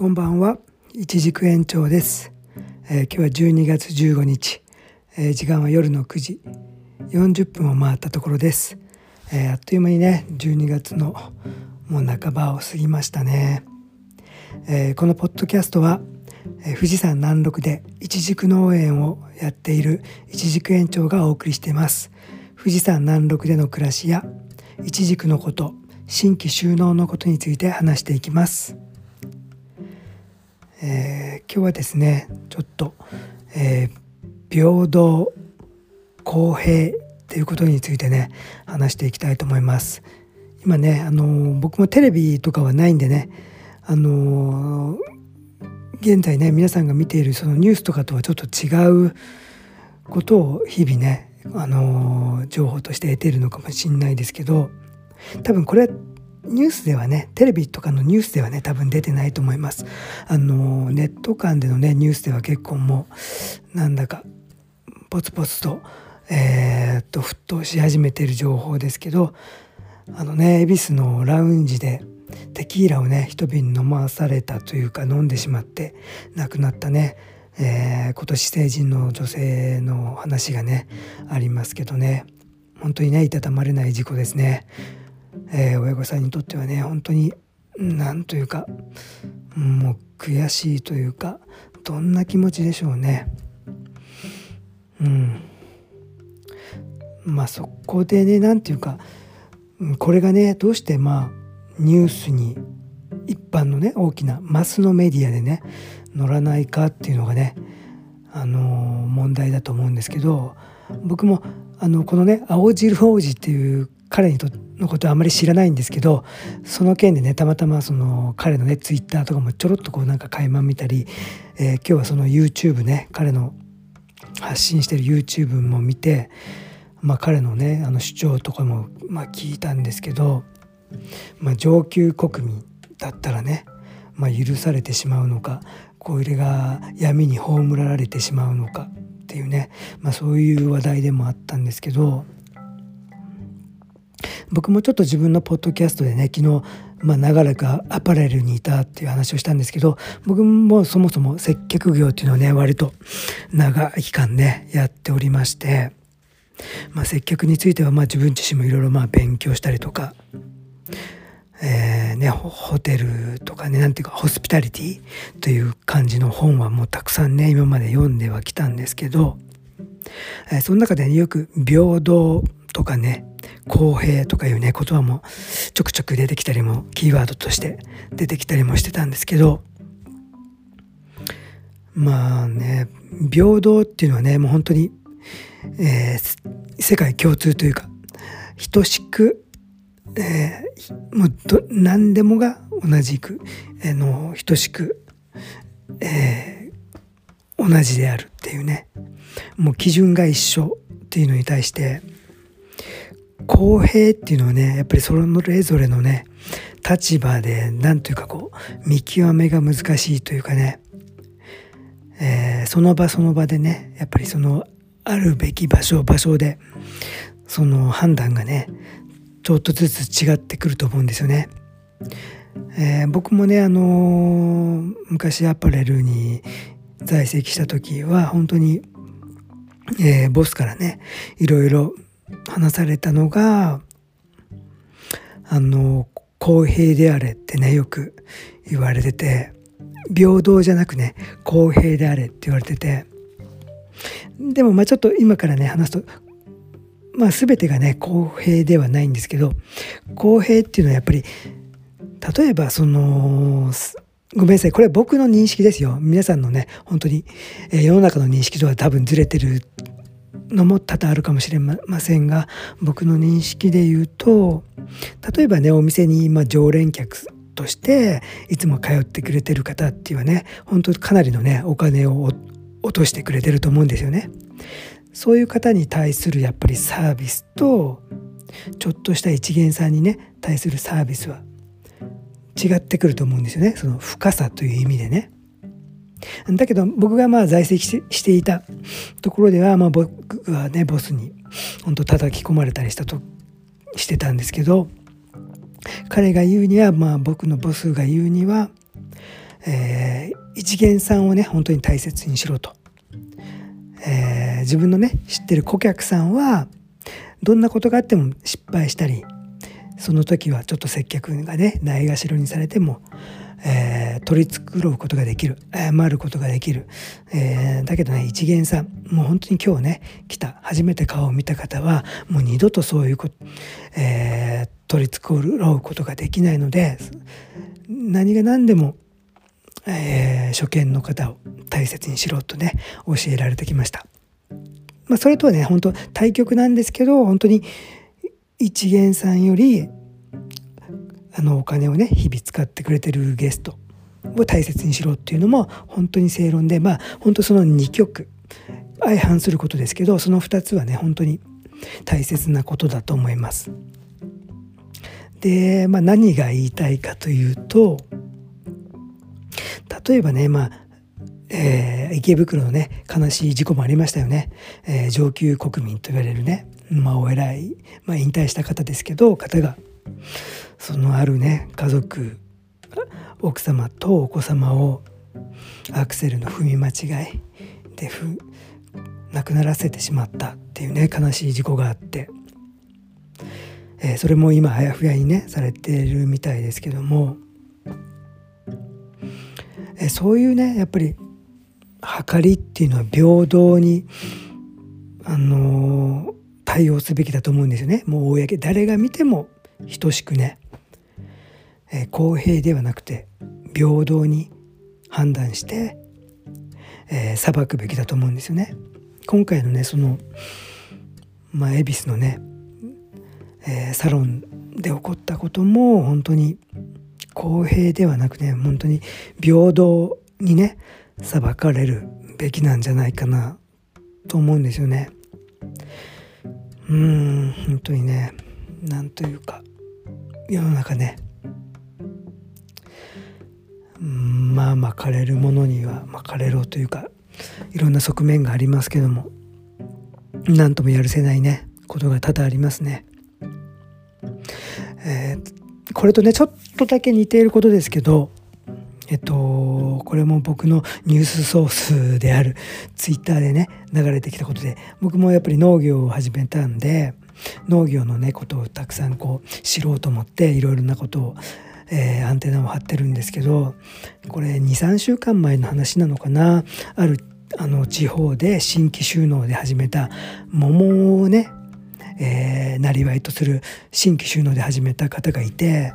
こんばんは。一軸延長です、えー、今日は12月15日、えー、時間は夜の9時40分を回ったところです、えー、あっという間にね12月のもう半ばを過ぎましたね、えこのポッドキャストは、え富士山南麓で一軸農園をやっている一軸延長がお送りしています。富士山南麓での暮らしや一軸のこと新規収納のことについて話していきます。えー、今日はですねちょっと、えー、平等公平っていうことについてね話していきたいと思います。今ねあの僕もテレビとかはないんでねあの現在ね皆さんが見ているそのニュースとかとはちょっと違うことを日々ねあの情報として得ているのかもしれないですけど多分これニュースではねテレビとかのニュースではね多分出てないと思いますあのネット間でのねニュースでは結構もうなんだかポツポツとえー、っと沸騰し始めている情報ですけどあのね恵比寿のラウンジでテキーラをね一瓶飲まされたというか飲んでしまって亡くなったね、えー、今年成人の女性の話がねありますけどね本当にねいたたまれない事故ですね。えー、親御さんにとってはね本当に何というかもう悔しいというかどんな気持ちでしょうね。うんまあそこでね何ていうかこれがねどうしてまあニュースに一般のね大きなマスのメディアでね乗らないかっていうのがねあの問題だと思うんですけど僕もあのこのね青汁王子っていう彼にとのことはあまり知らないんですけどその件でねたまたまその彼のねツイッターとかもちょろっとこうなんか垣間見たり、えー、今日はその YouTube ね彼の発信してる YouTube も見て、まあ、彼のねあの主張とかもまあ聞いたんですけど、まあ、上級国民だったらね、まあ、許されてしまうのかこれが闇に葬られてしまうのかっていうね、まあ、そういう話題でもあったんですけど。僕もちょっと自分のポッドキャストでね昨日まあ、長らくアパレルにいたっていう話をしたんですけど僕もそもそも接客業っていうのをね割と長い期間ねやっておりまして、まあ、接客についてはまあ自分自身もいろいろまあ勉強したりとか、えーね、ホテルとかねなんていうかホスピタリティという感じの本はもうたくさんね今まで読んではきたんですけど、えー、その中で、ね、よく平等とかね公平とかいうね言葉もちょくちょく出てきたりもキーワードとして出てきたりもしてたんですけどまあね平等っていうのはねもう本当に、えー、世界共通というか等しく、えー、もうど何でもが同じく、えー、の等しく、えー、同じであるっていうね。もう基準が一緒っていうのに対して公平っていうのはねやっぱりそれぞれのね立場で何というかこう見極めが難しいというかね、えー、その場その場でねやっぱりそのあるべき場所場所でその判断がねちょっとずつ違ってくると思うんですよね。えー、僕もねあのー、昔アパレルに在籍した時は本当に、えー、ボスからねいろいろ話されたのがあの公平であれってねよく言われてて平等じゃなくね公平であれって言われてて。でもまあちょっと今からね話すとまあ全てがね公平ではないんですけど公平っていうのはやっぱり例えばそのごめんなさいこれは僕の認識ですよ。皆さんのね本当に世の中の認識とは多分ずれてるのも多々あるかもしれませんが僕の認識で言うと例えばねお店に今常連客としていつも通ってくれてる方っていうのはね本当かなりのねお金を落としてくれてると思うんですよね。そういう方に対するやっぱりサービスとちょっとした一元さんにね対するサービスは違ってくると思うんですよねその深さという意味でね。だけど僕がまあ在籍していたところではまあ僕はねボスに本当叩き込まれたりしたとしてたんですけど彼が言うにはまあ僕のボスが言うにはえー、一元さんをね本当に大切にしろと、えー、自分のね知ってる顧客さんはどんなことがあっても失敗したりその時はちょっと接客がねないがしろにされても、えー、取り繕うことができる謝ることができる、えー、だけどね一元さんもう本当に今日ね来た初めて顔を見た方はもう二度とそういうこと、えー、取り繕うことができないので何が何でも、えー、初見の方を大切にしろとね教えられてきました。まあ、それとはね本当対局なんですけど本当に一元さんよりあのお金をね日々使ってくれてるゲストを大切にしろっていうのも本当に正論でまあ本当その2曲相反することですけどその2つはね本当に大切なことだと思います。で、まあ、何が言いたいかというと例えばねまあえー、池袋のね悲しい事故もありましたよね、えー、上級国民と言われるね、まあ、お偉い、まあ、引退した方ですけど方がそのあるね家族奥様とお子様をアクセルの踏み間違いでふ亡くならせてしまったっていうね悲しい事故があって、えー、それも今あやふやにねされてるみたいですけども、えー、そういうねやっぱり計りっていうのは平等にあの、対応すべきだと思うんですよねもう公誰が見ても等しくね、えー、公平ではなくて平等に判断して、えー、裁くべきだと思うんですよね。今回のねそのまあ恵比寿のね、えー、サロンで起こったことも本当に公平ではなくね本当に平等にね裁かれるべきなんじゃないかなと思うんですよね。うーん本当にねなんというか世の中ねまあ巻かれるものには巻かれろというかいろんな側面がありますけども何ともやるせないねことが多々ありますね。えー、これとねちょっとだけ似ていることですけどえっとこれも僕のニュースソースであるツイッターでね流れてきたことで僕もやっぱり農業を始めたんで農業のねことをたくさんこう知ろうと思っていろいろなことを、えー、アンテナを張ってるんですけどこれ23週間前の話なのかな？あるあの地方で新規収納で始めた桃をねえー、なりわいとする新規収納で始めた方がいて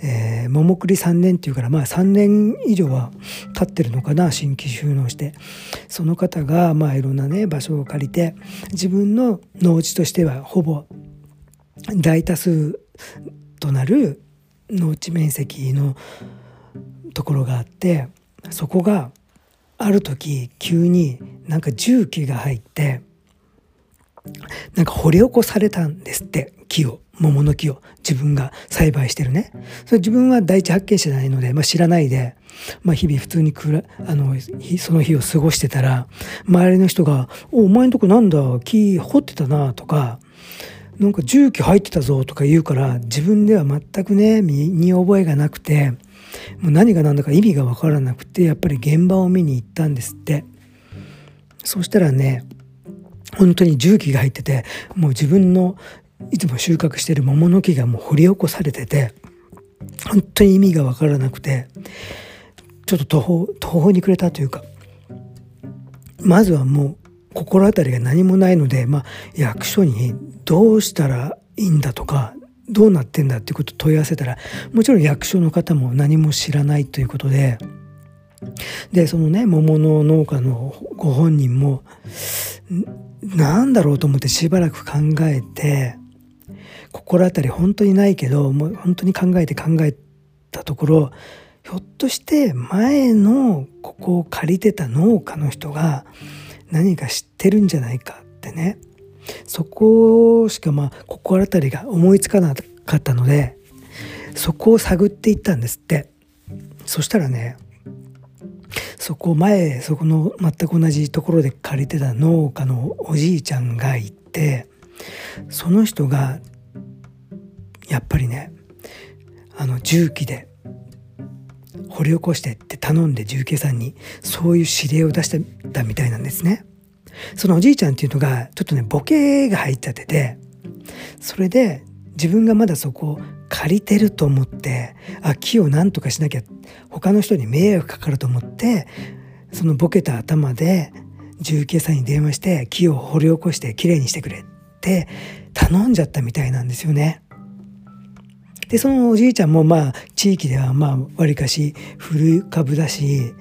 えー、桃栗3年っていうからまあ3年以上は経ってるのかな新規収納して。その方がまあいろんなね場所を借りて自分の農地としてはほぼ大多数となる農地面積のところがあってそこがある時急になんか重機が入ってなんか掘り起こされたんですって木を。桃の木を自分が栽培してるね。それ自分は第一発見者じゃないので、まあ、知らないで、まあ、日々普通にくらあのその日を過ごしてたら周りの人が「おお前んとこなんだ？木掘ってたな」とか「なんか重機入ってたぞ」とか言うから自分では全くね身に覚えがなくてもう何が何だか意味が分からなくてやっぱり現場を見に行ったんですって。そしたらね本当に重機が入っててもう自分のいつも収穫してる桃の木がもう掘り起こされてて本当に意味が分からなくてちょっと途方途方に暮れたというかまずはもう心当たりが何もないので、まあ、役所にどうしたらいいんだとかどうなってんだっていうことを問い合わせたらもちろん役所の方も何も知らないということででそのね桃の農家のご本人もなんだろうと思ってしばらく考えて心当たり本当にないけどもう本当に考えて考えたところひょっとして前のここを借りてた農家の人が何か知ってるんじゃないかってね。そこしかまあ心当たりが思いつかなかったのでそこを探っていったんですって。そしたらねそこ前そこの全く同じところで借りてた農家のおじいちゃんがいてその人がやっぱりねあの重機で掘り起こしてって頼んで重慶さんにそういう指令を出してたみたいなんですね。そのおじいちゃんっていうのがちょっとねボケが入っちゃっててそれで自分がまだそこを借りてると思ってあ木を何とかしなきゃ他の人に迷惑かかると思ってそのボケた頭で重慶さんに電話して木を掘り起こしてきれいにしてくれって頼んじゃったみたいなんですよね。でそのおじいちゃんもまあ地域ではまあわりかし古株だし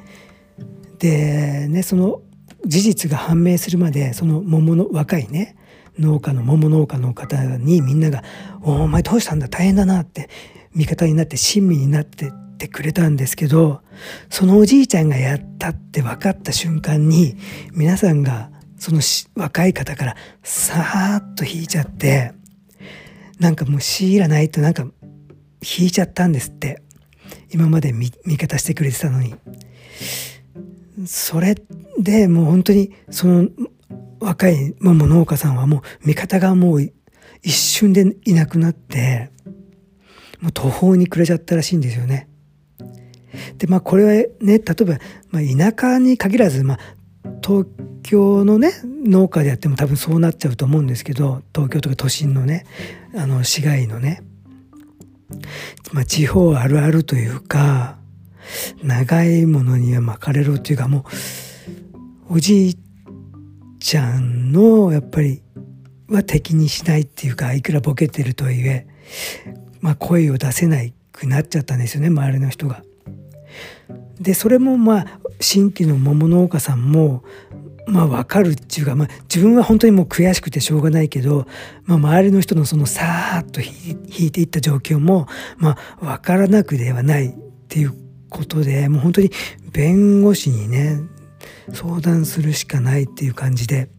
でねその事実が判明するまでその桃の若いね農家の桃農家の方にみんなが「お前どうしたんだ？大変だな」って味方になって親身になってってくれたんですけどそのおじいちゃんがやったって分かった瞬間に皆さんがその若い方からさーっと引いちゃってなんかもう強いらないとなんか引いちゃったんですって。今まで味方してくれてたのに。それでもう本当にその若い桃農家さんはもう味方がもう一瞬でいなくなってもう途方に暮れちゃったらしいんですよね。でまあこれはね例えば、まあ、田舎に限らず、まあ、東京のね農家でやっても多分そうなっちゃうと思うんですけど東京とか都心のねあの市街のね、まあ、地方あるあるというか長いものには巻かれろというかもうおじいちゃんのやっぱりは敵にしないっていうかいくらボケてるとはいえ、まあ、声を出せないくなっちゃったんですよね周りの人が。でそれもまあ新規の桃農家さんもまあ分かるっていうか、まあ、自分は本当にもう悔しくてしょうがないけど、まあ、周りの人のそのさーっと引いていった状況も、まあ、分からなくではないっていうことでもう本当に弁護士にね相談するしかないっていう感じで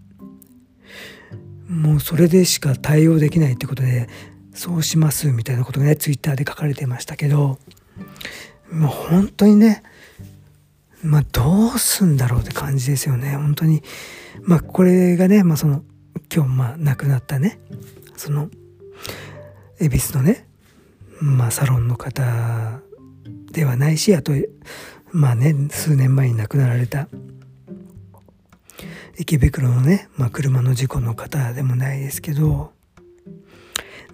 もうそれでしか対応できないってことでそうしますみたいなことがねツイッターで書かれてましたけどもう本当にねまあどうすんだろうって感じですよね。本当に。まあこれがね、まあ、その今日まあ亡くなったね。その恵比寿のねまあサロンの方ではないしあとまあね数年前に亡くなられた池袋のね、まあ、車の事故の方でもないですけど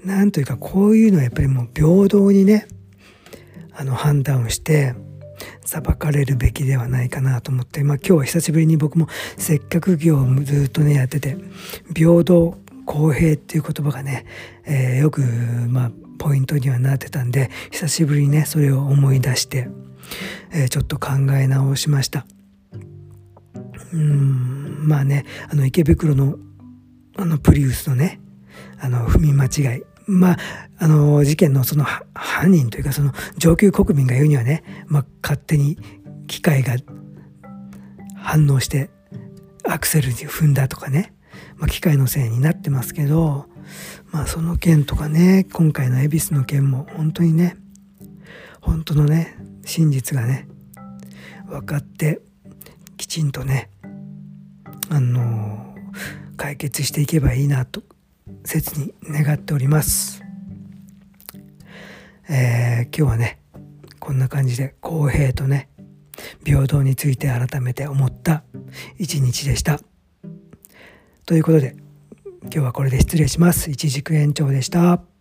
なんというかこういうのはやっぱりもう平等にねあの判断をして裁かれるべきではないかなと思って、まあ、今日は久しぶりに僕も接客業をずっとねやってて平等公平っていう言葉がね、えー、よくまあポイントにはなってたんで久しぶりにねそれを思い出して、えー、ちょっと考え直しました。うんまあねあの池袋のあのプリウスのねあの踏み間違い。まあ、あの事件のその犯人というかその上級国民が言うにはね、まあ、勝手に機械が反応してアクセルに踏んだとかね、まあ、機械のせいになってますけどまあその件とかね今回の恵比寿の件も本当にね本当のね真実がね分かってきちんとねあの解決していけばいいなと切に願っております。えー、今日はねこんな感じで公平とね平等について改めて思った一日でした。ということで今日はこれで失礼します。一軸延長でした。